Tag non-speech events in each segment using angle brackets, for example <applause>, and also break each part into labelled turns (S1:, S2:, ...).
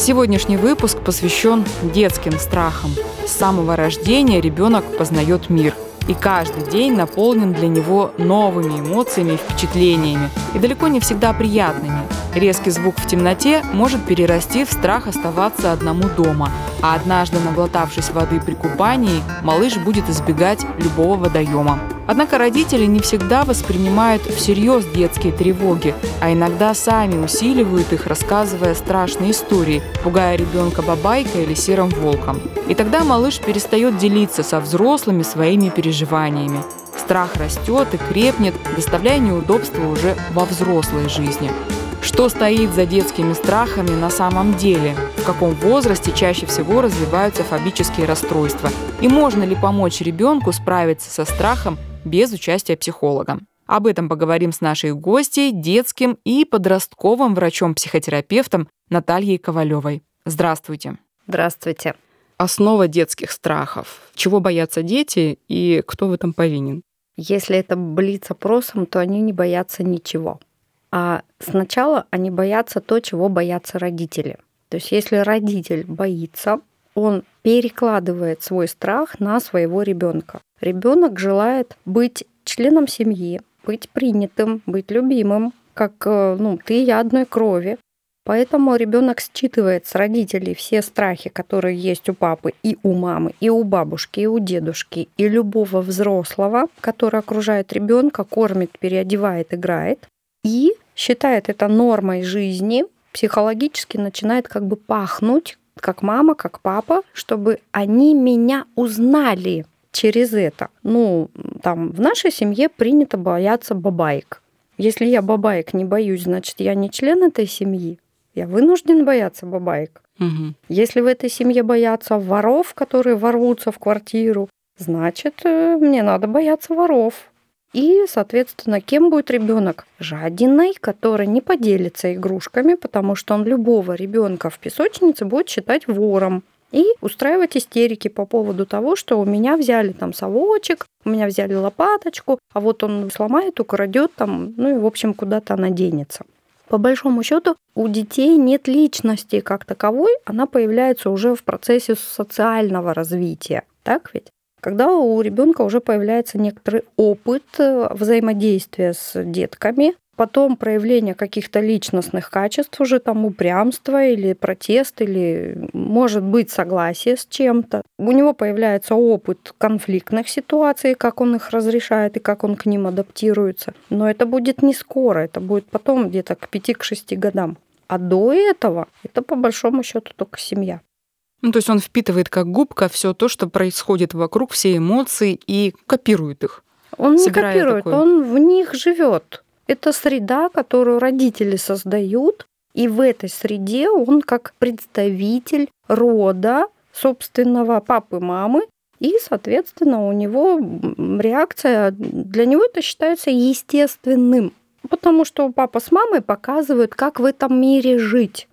S1: Сегодняшний выпуск посвящен детским страхам. С самого рождения ребенок познает мир – и каждый день наполнен для него новыми эмоциями и впечатлениями, и далеко не всегда приятными. Резкий звук в темноте может перерасти в страх оставаться одному дома, а однажды наглотавшись воды при купании, малыш будет избегать любого водоема. Однако родители не всегда воспринимают всерьез детские тревоги, а иногда сами усиливают их, рассказывая страшные истории, пугая ребенка бабайкой или серым волком. И тогда малыш перестает делиться со взрослыми своими переживаниями. Страх растет и крепнет, доставляя неудобства уже во взрослой жизни. Что стоит за детскими страхами на самом деле? В каком возрасте чаще всего развиваются фобические расстройства? И можно ли помочь ребенку справиться со страхом без участия психолога. Об этом поговорим с нашей гостьей, детским и подростковым врачом-психотерапевтом Натальей Ковалевой. Здравствуйте.
S2: Здравствуйте.
S1: Основа детских страхов. Чего боятся дети и кто в этом повинен?
S2: Если это блиц-опросом, то они не боятся ничего. А сначала они боятся то, чего боятся родители. То есть если родитель боится, он перекладывает свой страх на своего ребенка. Ребенок желает быть членом семьи, быть принятым, быть любимым, как э, ну, ты и я одной крови. Поэтому ребенок считывает с родителей все страхи, которые есть у папы и у мамы, и у бабушки, и у дедушки, и любого взрослого, который окружает ребенка, кормит, переодевает, играет, и считает это нормой жизни, психологически начинает как бы пахнуть как мама, как папа, чтобы они меня узнали через это. Ну, там в нашей семье принято бояться бабаек. Если я бабаек не боюсь, значит, я не член этой семьи. Я вынужден бояться бабаек. Угу. Если в этой семье боятся воров, которые ворвутся в квартиру, значит, э, мне надо бояться воров. И, соответственно, кем будет ребенок? Жадиной, который не поделится игрушками, потому что он любого ребенка в песочнице будет считать вором и устраивать истерики по поводу того, что у меня взяли там совочек, у меня взяли лопаточку, а вот он сломает, украдет там, ну и, в общем, куда-то она денется. По большому счету у детей нет личности как таковой, она появляется уже в процессе социального развития. Так ведь? Когда у ребенка уже появляется некоторый опыт э, взаимодействия с детками, потом проявление каких-то личностных качеств, уже там упрямство или протест, или может быть согласие с чем-то. У него появляется опыт конфликтных ситуаций, как он их разрешает и как он к ним адаптируется. Но это будет не скоро, это будет потом где-то к 5-6 годам. А до этого это по большому счету только семья.
S1: Ну, то есть он впитывает как губка все то, что происходит вокруг, все эмоции и копирует их.
S2: Он не копирует, такое. он в них живет. Это среда, которую родители создают, и в этой среде он как представитель рода собственного папы, мамы, и, соответственно, у него реакция, для него это считается естественным, потому что папа с мамой показывают, как в этом мире жить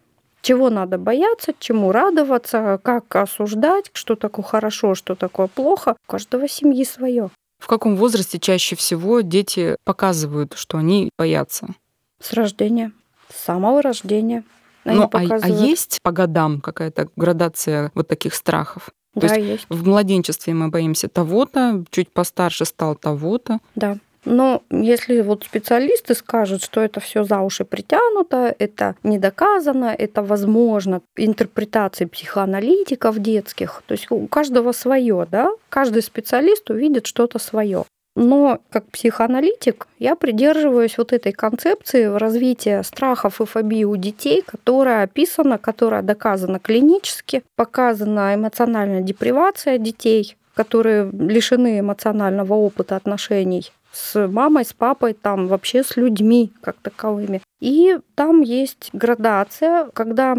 S2: чего надо бояться, чему радоваться, как осуждать, что такое хорошо, что такое плохо. У каждого семьи свое.
S1: В каком возрасте чаще всего дети показывают, что они боятся?
S2: С рождения, с самого рождения.
S1: Они ну, а, а есть по годам какая-то градация вот таких страхов?
S2: Да, есть, есть.
S1: В младенчестве мы боимся того-то, чуть постарше стал того-то.
S2: Да. Но если вот специалисты скажут, что это все за уши притянуто, это не доказано, это возможно интерпретации психоаналитиков детских, то есть у каждого свое, да, каждый специалист увидит что-то свое. Но как психоаналитик я придерживаюсь вот этой концепции развития страхов и фобий у детей, которая описана, которая доказана клинически, показана эмоциональная депривация детей, которые лишены эмоционального опыта отношений с мамой, с папой, там вообще с людьми как таковыми. И там есть градация, когда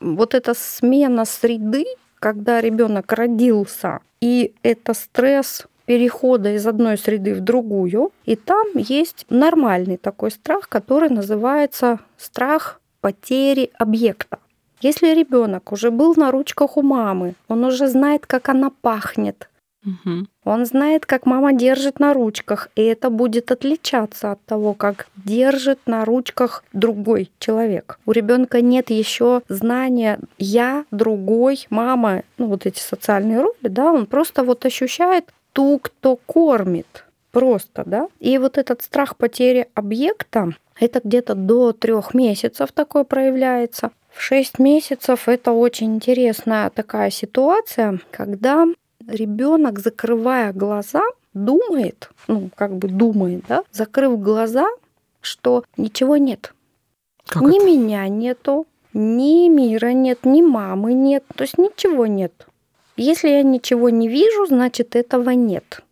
S2: вот эта смена среды, когда ребенок родился, и это стресс перехода из одной среды в другую, и там есть нормальный такой страх, который называется страх потери объекта. Если ребенок уже был на ручках у мамы, он уже знает, как она пахнет,
S1: Угу.
S2: он знает, как мама держит на ручках, и это будет отличаться от того, как держит на ручках другой человек. У ребенка нет еще знания я, другой, мама, ну вот эти социальные роли, да, он просто вот ощущает ту, кто кормит. Просто, да. И вот этот страх потери объекта, это где-то до трех месяцев такое проявляется. В шесть месяцев это очень интересная такая ситуация, когда ребенок, закрывая глаза, думает, ну, как бы думает, да, закрыв глаза, что ничего нет.
S1: Как
S2: ни
S1: это?
S2: меня нету, ни мира нет, ни мамы нет, то есть ничего нет. Если я ничего не вижу, значит этого нет.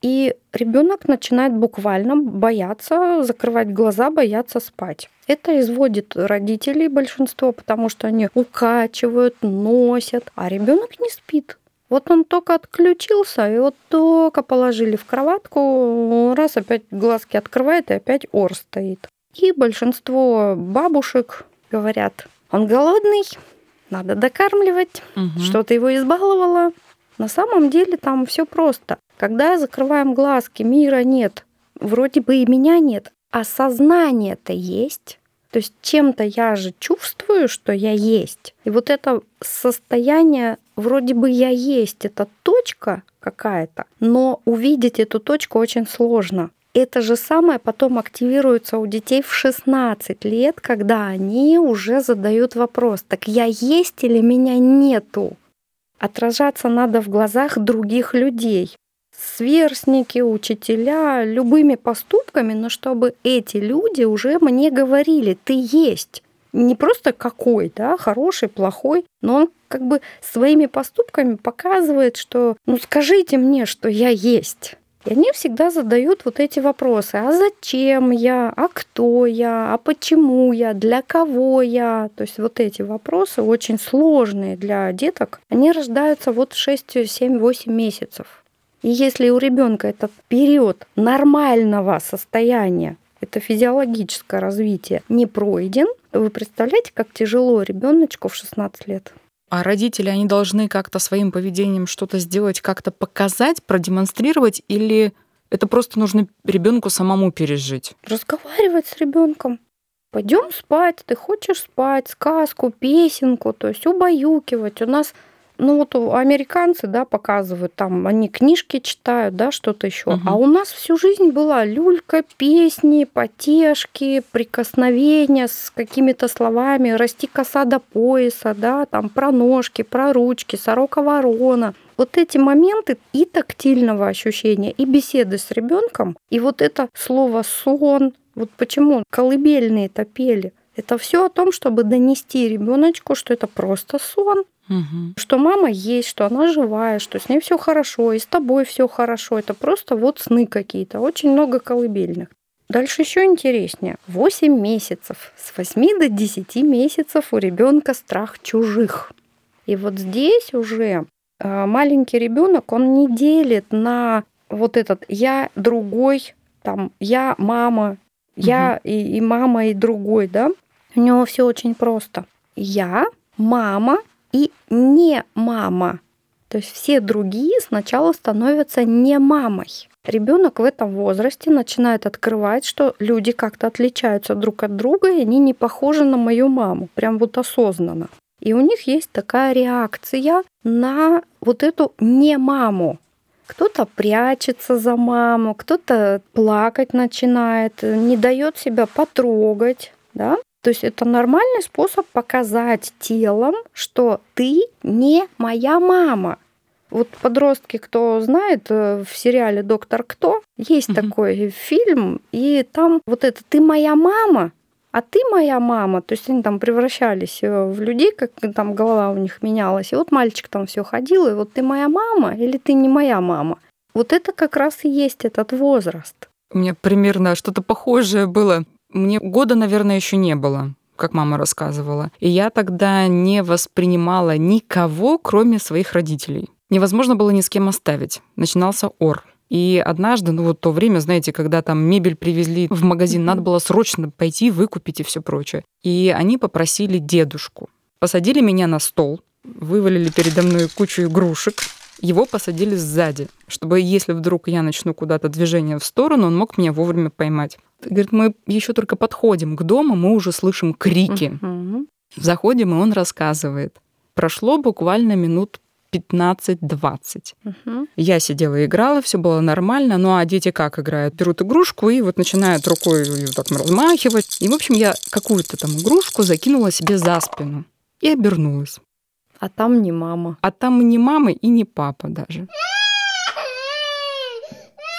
S2: И ребенок начинает буквально бояться, закрывать глаза, бояться спать. Это изводит родителей большинство, потому что они укачивают, носят, а ребенок не спит. Вот он только отключился, и вот только положили в кроватку, раз опять глазки открывает, и опять ор стоит. И большинство бабушек говорят, он голодный, надо докармливать,
S1: Мгм.
S2: что ты его избаловала. На самом деле там все просто. Когда закрываем глазки, мира нет, вроде бы и меня нет, а сознание-то есть. То есть чем-то я же чувствую, что я есть. И вот это состояние, вроде бы я есть, это точка какая-то, но увидеть эту точку очень сложно. Это же самое потом активируется у детей в 16 лет, когда они уже задают вопрос, так я есть или меня нету? Отражаться надо в глазах других людей. Сверстники, учителя, любыми поступками, но чтобы эти люди уже мне говорили, ты есть. Не просто какой, да, хороший, плохой, но он как бы своими поступками показывает, что ну скажите мне, что я есть. И они всегда задают вот эти вопросы. А зачем я? А кто я? А почему я? Для кого я? То есть вот эти вопросы очень сложные для деток. Они рождаются вот в 6, 7, 8 месяцев. И если у ребенка этот период нормального состояния, это физиологическое развитие, не пройден, вы представляете, как тяжело ребеночку в 16 лет.
S1: А родители, они должны как-то своим поведением что-то сделать, как-то показать, продемонстрировать, или это просто нужно ребенку самому пережить?
S2: разговаривать с ребенком. Пойдем спать, ты хочешь спать, сказку, песенку, то есть убаюкивать. У нас, ну вот американцы, да, показывают, там они книжки читают, да, что-то еще.
S1: Мгм.
S2: А у нас всю жизнь была люлька, песни, потешки, прикосновения с какими-то словами, расти коса до пояса, да, там про ножки, про ручки, сорока ворона. Вот эти моменты и тактильного ощущения, и беседы с ребенком, и вот это слово сон, вот почему колыбельные-то пели, это все о том, чтобы донести ребеночку, что это просто сон,
S1: Мгм.
S2: что мама есть, что она живая, что с ней все хорошо, и с тобой все хорошо. Это просто вот сны какие-то. Очень много колыбельных. Дальше еще интереснее. 8 месяцев. С 8 до 10 месяцев у ребенка страх чужих. И вот здесь уже э, маленький ребенок, он не делит на вот этот я другой, там я мама, я и, и мама и другой, да? У него все очень просто. Я, мама и не мама. То есть все другие сначала становятся не мамой. Ребенок в этом возрасте начинает открывать, что люди как-то отличаются друг от друга, и они не похожи на мою маму, прям вот осознанно. И у них есть такая реакция на вот эту не маму. Кто-то прячется за маму, кто-то плакать начинает, не дает себя потрогать, да? То есть это нормальный способ показать телом, что ты не моя мама. Вот подростки, кто знает, э, в сериале «Доктор Кто» есть такой фильм, и там вот это «ты моя мама», а ты моя мама, то есть они там превращались э, в людей, как там голова у них менялась, и вот мальчик там все ходил, и вот ты моя мама или ты не моя мама. Вот это как раз и есть этот возраст.
S1: У меня примерно что-то похожее было. Мне года, наверное, еще не было. как мама рассказывала. И я тогда не воспринимала никого, кроме своих родителей. Невозможно было ни с кем оставить. Начинался ор. И однажды, ну вот то время, знаете, когда там мебель привезли в магазин, надо было срочно пойти выкупить и все прочее. И они попросили дедушку. Посадили меня на стол, вывалили передо мной кучу игрушек, его посадили сзади, чтобы если вдруг я начну куда-то движение в сторону, он мог меня вовремя поймать. Говорит, мы еще только подходим к дому, мы уже слышим крики.
S2: Мгм.
S1: Заходим, и он рассказывает. Прошло буквально минут 15-20.
S2: Мгм.
S1: Я сидела и играла, все было нормально. Ну а дети как играют? Берут игрушку и вот начинают рукой её так размахивать. И, в общем, я какую-то там игрушку закинула себе за спину и обернулась.
S2: А там не мама.
S1: А там ни мамы и ни папа даже.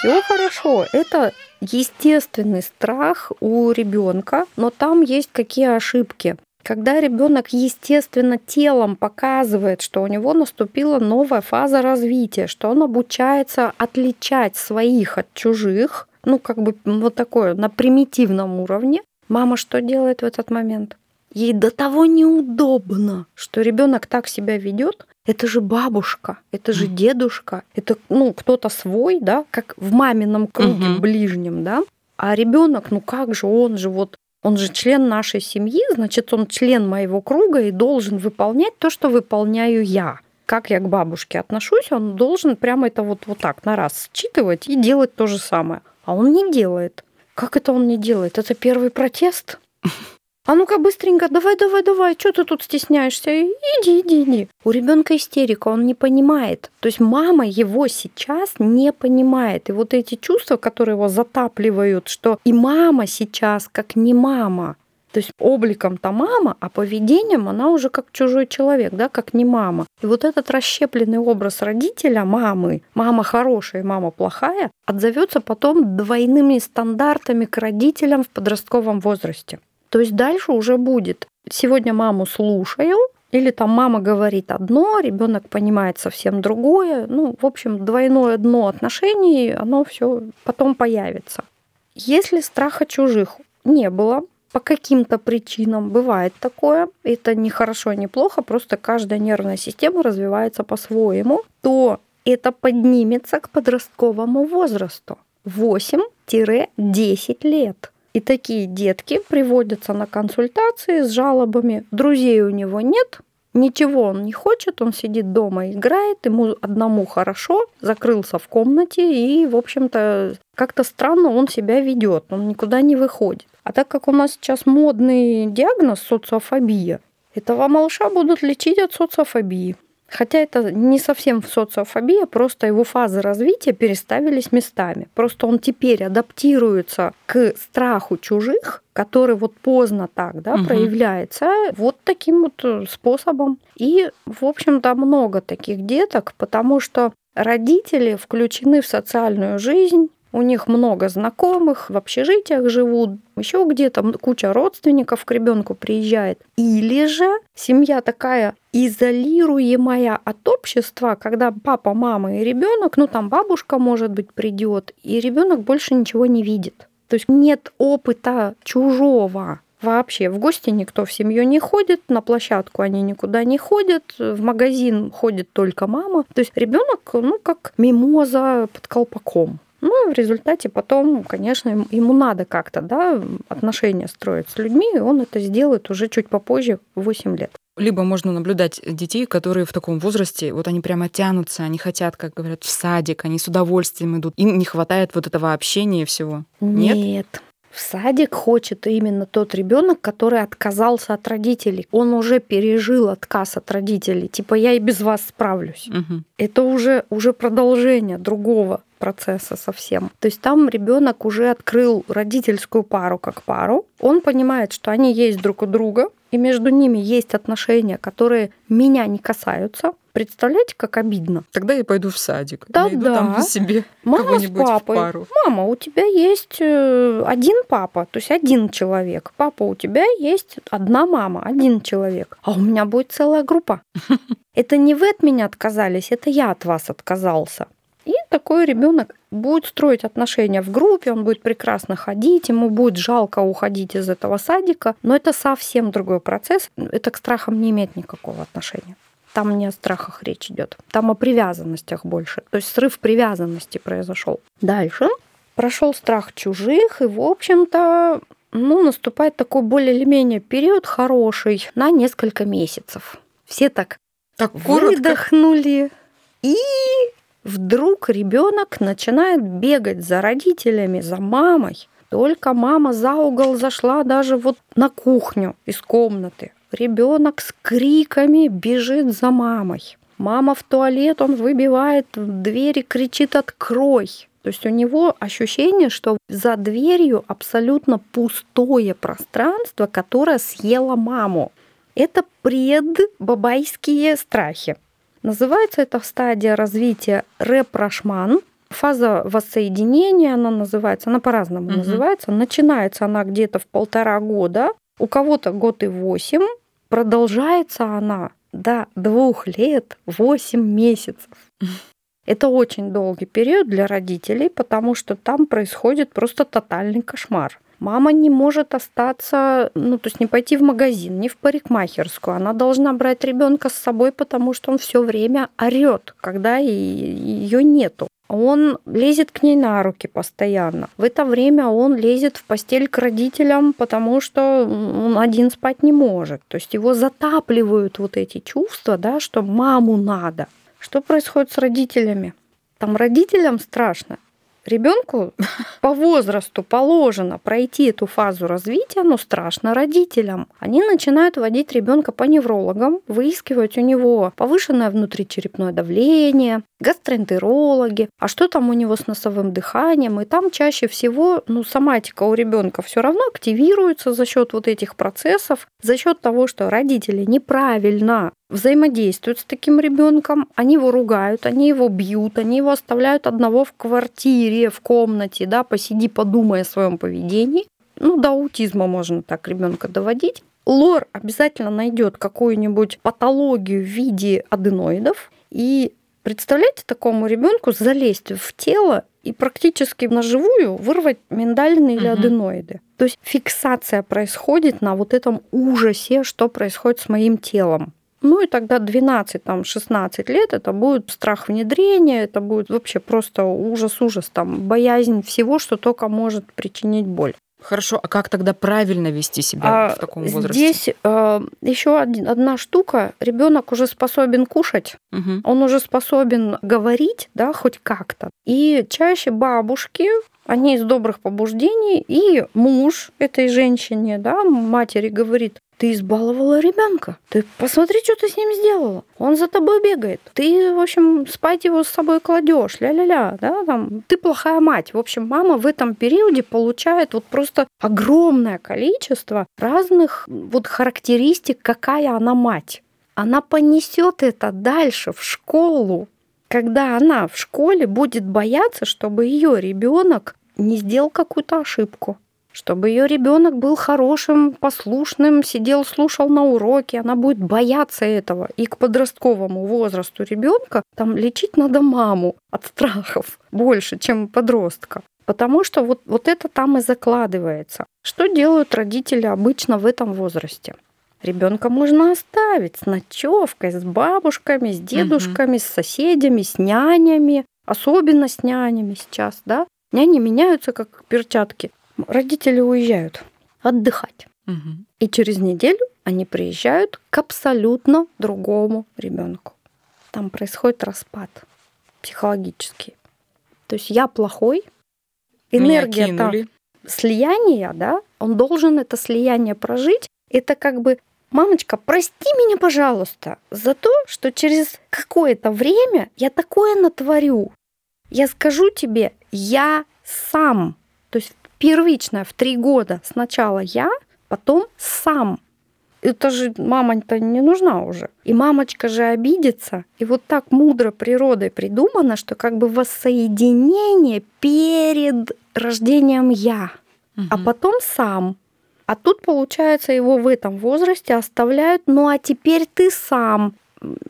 S2: Все хорошо. Это естественный страх у ребенка, но там есть какие ошибки. Когда ребенок естественно телом показывает, что у него наступила новая фаза развития, что он обучается отличать своих от чужих, ну как бы вот такое на примитивном уровне, мама что делает в этот момент? Ей до того неудобно, что ребенок так себя ведет. Это же бабушка, это же дедушка, это ну кто-то свой, да, как в мамином круге
S1: Мгм.
S2: ближнем, да. А ребенок, ну как же он же вот он же член нашей семьи, значит, он член моего круга и должен выполнять то, что выполняю я. Как я к бабушке отношусь, он должен прямо это вот, вот так на раз считывать и делать то же самое. А он не делает. Как это он не делает? Это первый протест? А ну-ка быстренько, давай, давай, давай, что ты тут стесняешься? Иди, иди, иди. У ребенка истерика, он не понимает. То есть мама его сейчас не понимает. И вот эти чувства, которые его затапливают, что и мама сейчас как не мама. То есть обликом-то мама, а поведением она уже как чужой человек, да, как не мама. И вот этот расщепленный образ родителя, мамы, мама хорошая, мама плохая, отзовется потом двойными стандартами к родителям в подростковом возрасте. То есть дальше уже будет. Сегодня маму слушаю, или там мама говорит одно, ребенок понимает совсем другое. Ну, в общем, двойное дно отношений, оно все потом появится. Если страха чужих не было, по каким-то причинам бывает такое, это не хорошо, не плохо, просто каждая нервная система развивается по-своему, то это поднимется к подростковому возрасту 8-10 лет. И такие детки приводятся на консультации с жалобами. Друзей у него нет, ничего он не хочет, он сидит дома, играет, ему одному хорошо, закрылся в комнате и, в общем-то, как-то странно он себя ведет, он никуда не выходит. А так как у нас сейчас модный диагноз социофобия, этого малыша будут лечить от социофобии. Хотя это не совсем социофобия, просто его фазы развития переставились местами. Просто он теперь адаптируется к страху чужих, который вот поздно так да,
S1: Мгм.
S2: проявляется, вот таким вот э, способом. И, в общем-то, много таких деток, потому что родители включены в социальную жизнь, у них много знакомых, в общежитиях живут, еще где-то куча родственников к ребенку приезжает. Или же семья такая изолируемая от общества, когда папа, мама и ребенок, ну там бабушка, может быть, придет, и ребенок больше ничего не видит. То есть нет опыта чужого. Вообще в гости никто в семью не ходит, на площадку они никуда не ходят, в магазин ходит только мама. То есть ребенок, ну, как мимоза под колпаком. Ну, в результате потом, конечно, ему- надо как-то, да, отношения строить с людьми, и он это сделает уже чуть попозже, в 8 лет.
S1: Либо можно наблюдать детей, которые в таком возрасте, вот они прямо тянутся, они хотят, как говорят, в садик, они с удовольствием идут. Им не хватает вот этого общения и всего. Нет?
S2: Нет. В садик хочет именно тот ребенок, который отказался от родителей. Он уже пережил отказ от родителей. Типа я и без вас справлюсь.
S1: Мгм.
S2: Это уже, уже продолжение другого процесса совсем. То есть там ребенок уже открыл родительскую пару как пару. Он понимает, что они есть друг у друга, и между ними есть отношения, которые меня не касаются. Представляете, как обидно?
S1: Тогда я пойду в садик.
S2: Да,
S1: Найду
S2: да.
S1: там <laughs> себе
S2: Мама с
S1: кого-нибудь в
S2: папой.
S1: пару.
S2: Мама, у тебя есть э, один папа, то есть один человек. Папа, у тебя есть одна мама, один человек. А у меня будет целая группа. <laughs> Это не вы от меня отказались, это я от вас отказался. И такой ребенок будет строить отношения в группе, он будет прекрасно ходить, ему будет жалко уходить из этого садика, но это совсем другой процесс. Это к страхам не имеет никакого отношения. Там не о страхах речь идет, там о привязанностях больше. То есть срыв привязанности произошел. Дальше прошел страх чужих, и, в общем-то, ну, наступает такой более или менее период хороший на несколько месяцев. Все так, так выдохнули, и вдруг ребенок начинает бегать за родителями, за мамой. Только мама за угол зашла даже вот на кухню из комнаты. Ребенок с криками бежит за мамой. Мама в туалет, он выбивает двери, кричит «открой!». То есть у него ощущение, что за дверью абсолютно пустое пространство, которое съело маму. Это предбабайские страхи. Называется эта стадия развития репрошман. Фаза воссоединения, она называется, она по-разному угу. называется. Начинается она где-то в полтора года, у кого-то год и восемь. Продолжается она до двух лет восемь месяцев. <laughs> Это очень долгий период для родителей, потому что там происходит просто тотальный кошмар. Мама не может остаться, ну, то есть не пойти в магазин, не в парикмахерскую. Она должна брать ребенка с собой, потому что он все время орет, когда ее нету. Он лезет к ней на руки постоянно. В это время он лезет в постель к родителям, потому что он один спать не может. То есть его затапливают вот эти чувства, да, что маму надо. Что происходит с родителями? Там родителям страшно. Ребенку по возрасту положено пройти эту фазу развития, но страшно родителям. Они начинают водить ребенка по неврологам, выискивать у него повышенное внутричерепное давление, гастроэнтерологи, а что там у него с носовым дыханием, и там чаще всего ну, соматика у ребенка все равно активируется за счет вот этих процессов, за счет того, что родители неправильно взаимодействуют с таким ребенком, они его ругают, они его бьют, они его оставляют одного в квартире, в комнате, да, посиди, подумай о своем поведении. Ну, до аутизма можно так ребенка доводить. Лор обязательно найдет какую-нибудь патологию в виде аденоидов, и Представляете такому ребенку залезть в тело и практически на живую вырвать миндалины или угу. аденоиды. То есть фиксация происходит на вот этом ужасе, что происходит с моим телом. Ну и тогда 12-16 лет это будет страх внедрения, это будет вообще просто ужас-ужас, там, боязнь всего, что только может причинить боль.
S1: Хорошо, а как тогда правильно вести себя а, в таком возрасте?
S2: Здесь э, еще один, одна штука. Ребенок уже способен кушать, угу. он уже способен говорить, да, хоть как-то. И чаще бабушки они из добрых побуждений, и муж этой женщине, да, матери говорит, ты избаловала ребенка. Ты посмотри, что ты с ним сделала. Он за тобой бегает. Ты, в общем, спать его с собой кладешь. Ля-ля-ля. Да, там. Ты плохая мать. В общем, мама в этом периоде получает вот просто огромное количество разных вот характеристик, какая она мать. Она понесет это дальше в школу, когда она в школе будет бояться, чтобы ее ребенок не сделал какую-то ошибку чтобы ее ребенок был хорошим, послушным, сидел, слушал на уроке, она будет бояться этого. И к подростковому возрасту ребенка там лечить надо маму от страхов больше, чем подростка. Потому что вот, вот это там и закладывается. Что делают родители обычно в этом возрасте? Ребенка можно оставить с ночевкой, с бабушками, с дедушками, угу. с соседями, с нянями, особенно с нянями сейчас, да. Няни меняются как перчатки родители уезжают отдыхать. Угу. И через неделю они приезжают к абсолютно другому ребенку. Там происходит распад психологический. То есть я плохой, энергия там слияния, да, он должен это слияние прожить. Это как бы мамочка, прости меня, пожалуйста, за то, что через какое-то время я такое натворю. Я скажу тебе, я сам. То есть первичная в три года. Сначала я, потом сам. Это же мама-то не нужна уже. И мамочка же обидится. И вот так мудро природой придумано, что как бы воссоединение перед рождением я, угу. а потом сам. А тут, получается, его в этом возрасте оставляют, ну а теперь ты сам.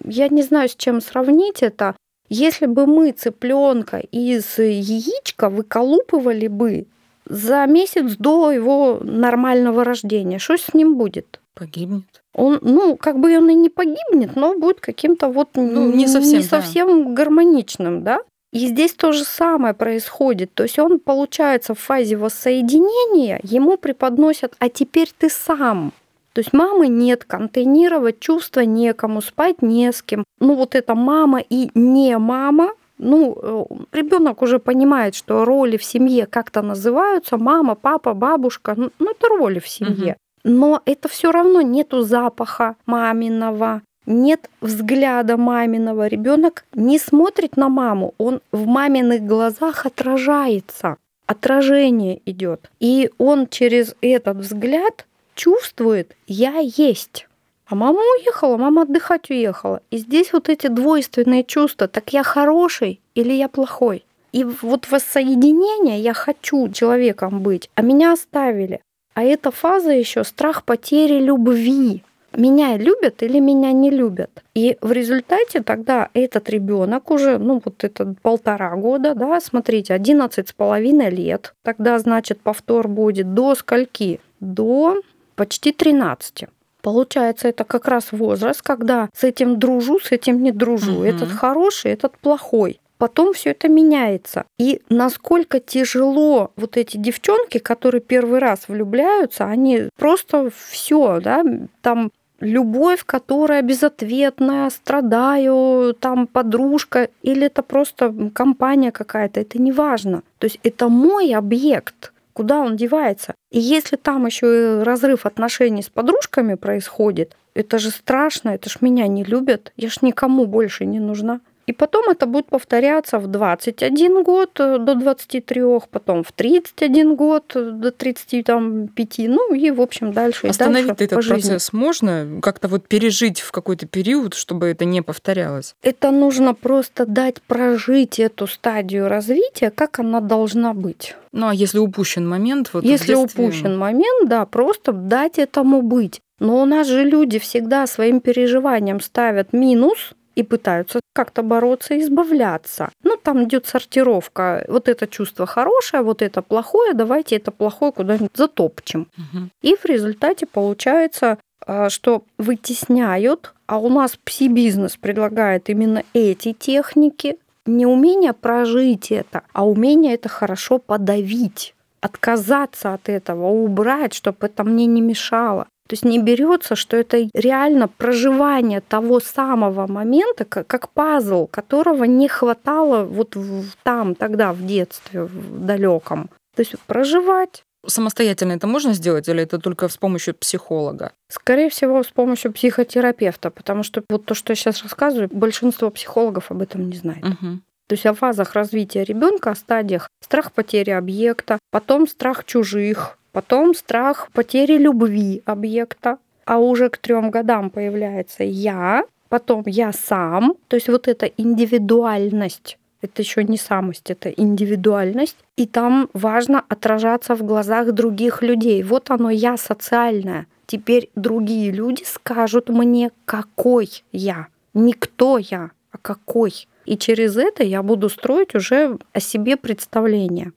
S2: Я не знаю, с чем сравнить это. Если бы мы цыпленка из яичка выколупывали бы за месяц до его нормального рождения, что с ним будет?
S1: Погибнет.
S2: Он, ну, как бы он и не погибнет, но будет каким-то вот
S1: ну, не совсем,
S2: не совсем да. гармоничным, да? И здесь то же самое происходит. То есть он, получается, в фазе воссоединения, ему преподносят, а теперь ты сам. То есть мамы нет, контейнировать чувства некому, спать не с кем. Ну вот это мама и не мама, ну, э, ребенок уже понимает, что роли в семье как-то называются, мама, папа, бабушка, ну, ну это роли в семье. Но это все равно нету запаха маминого, нет взгляда маминого. Ребенок не смотрит на маму, он в маминых глазах отражается. Отражение идет. И он через этот взгляд чувствует, я есть. А мама уехала, мама отдыхать уехала. И здесь вот эти двойственные чувства, так я хороший или я плохой. И вот воссоединение, я хочу человеком быть, а меня оставили. А эта фаза еще страх потери любви. Меня любят или меня не любят. И в результате тогда этот ребенок уже, ну вот это полтора года, да, смотрите, 11 с половиной лет, тогда, значит, повтор будет до скольки? До почти 13. Получается, это как раз возраст, когда с этим дружу, с этим не дружу. Угу. Этот хороший, этот плохой. Потом все это меняется. И насколько тяжело вот эти девчонки, которые первый раз влюбляются, они просто все, да, там любовь, которая безответная, страдаю, там подружка, или это просто компания какая-то, это не важно. То есть это мой объект куда он девается. И если там еще и разрыв отношений с подружками происходит, это же страшно, это ж меня не любят, я ж никому больше не нужна. И потом это будет повторяться в 21 год э, до 23, потом в 31 год э, до 35, ну и, в общем, дальше
S1: Остановить
S2: и дальше
S1: этот процесс можно? Как-то вот пережить в какой-то период, чтобы это не повторялось?
S2: Это нужно просто дать прожить эту стадию развития, как она должна быть.
S1: Ну, а если упущен момент? Вот
S2: если упущен момент, да, просто дать этому быть. Но у нас же люди всегда своим переживанием ставят минус, и пытаются как-то бороться и избавляться. Ну, там идет сортировка. Вот это чувство хорошее, вот это плохое, давайте это плохое куда-нибудь затопчем. Угу. И в результате получается, а, что вытесняют, а у нас пси-бизнес предлагает именно эти техники, не умение прожить это, а умение это хорошо подавить отказаться от этого, убрать, чтобы это мне не мешало. То есть не берется, что это реально проживание того самого момента, как, как пазл, которого не хватало вот в, там, тогда, в детстве, в далеком. То есть проживать.
S1: Самостоятельно это можно сделать или это только с помощью психолога?
S2: Скорее всего, с помощью психотерапевта, потому что вот то, что я сейчас рассказываю, большинство психологов об этом не знает. Угу. То есть о фазах развития ребенка, о стадиях страх потери объекта, потом страх чужих, потом страх потери любви объекта, а уже к трем годам появляется я, потом я сам, то есть вот эта индивидуальность, это еще не самость, это индивидуальность, и там важно отражаться в глазах других людей. Вот оно я социальное. Теперь другие люди скажут мне, какой я, не кто я, а какой. И через это я буду строить уже о себе представление.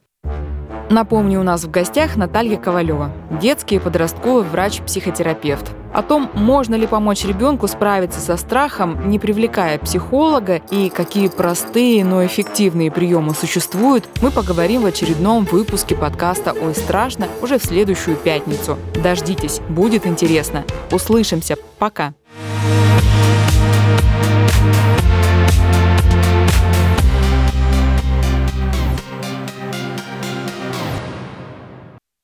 S1: Напомню, у нас в гостях Наталья Ковалева, детский и подростковый врач-психотерапевт. О том, можно ли помочь ребенку справиться со страхом, не привлекая психолога, и какие простые, но эффективные приемы существуют, мы поговорим в очередном выпуске подкаста «Ой, страшно» уже в следующую пятницу. Дождитесь, будет интересно. Услышимся. Пока.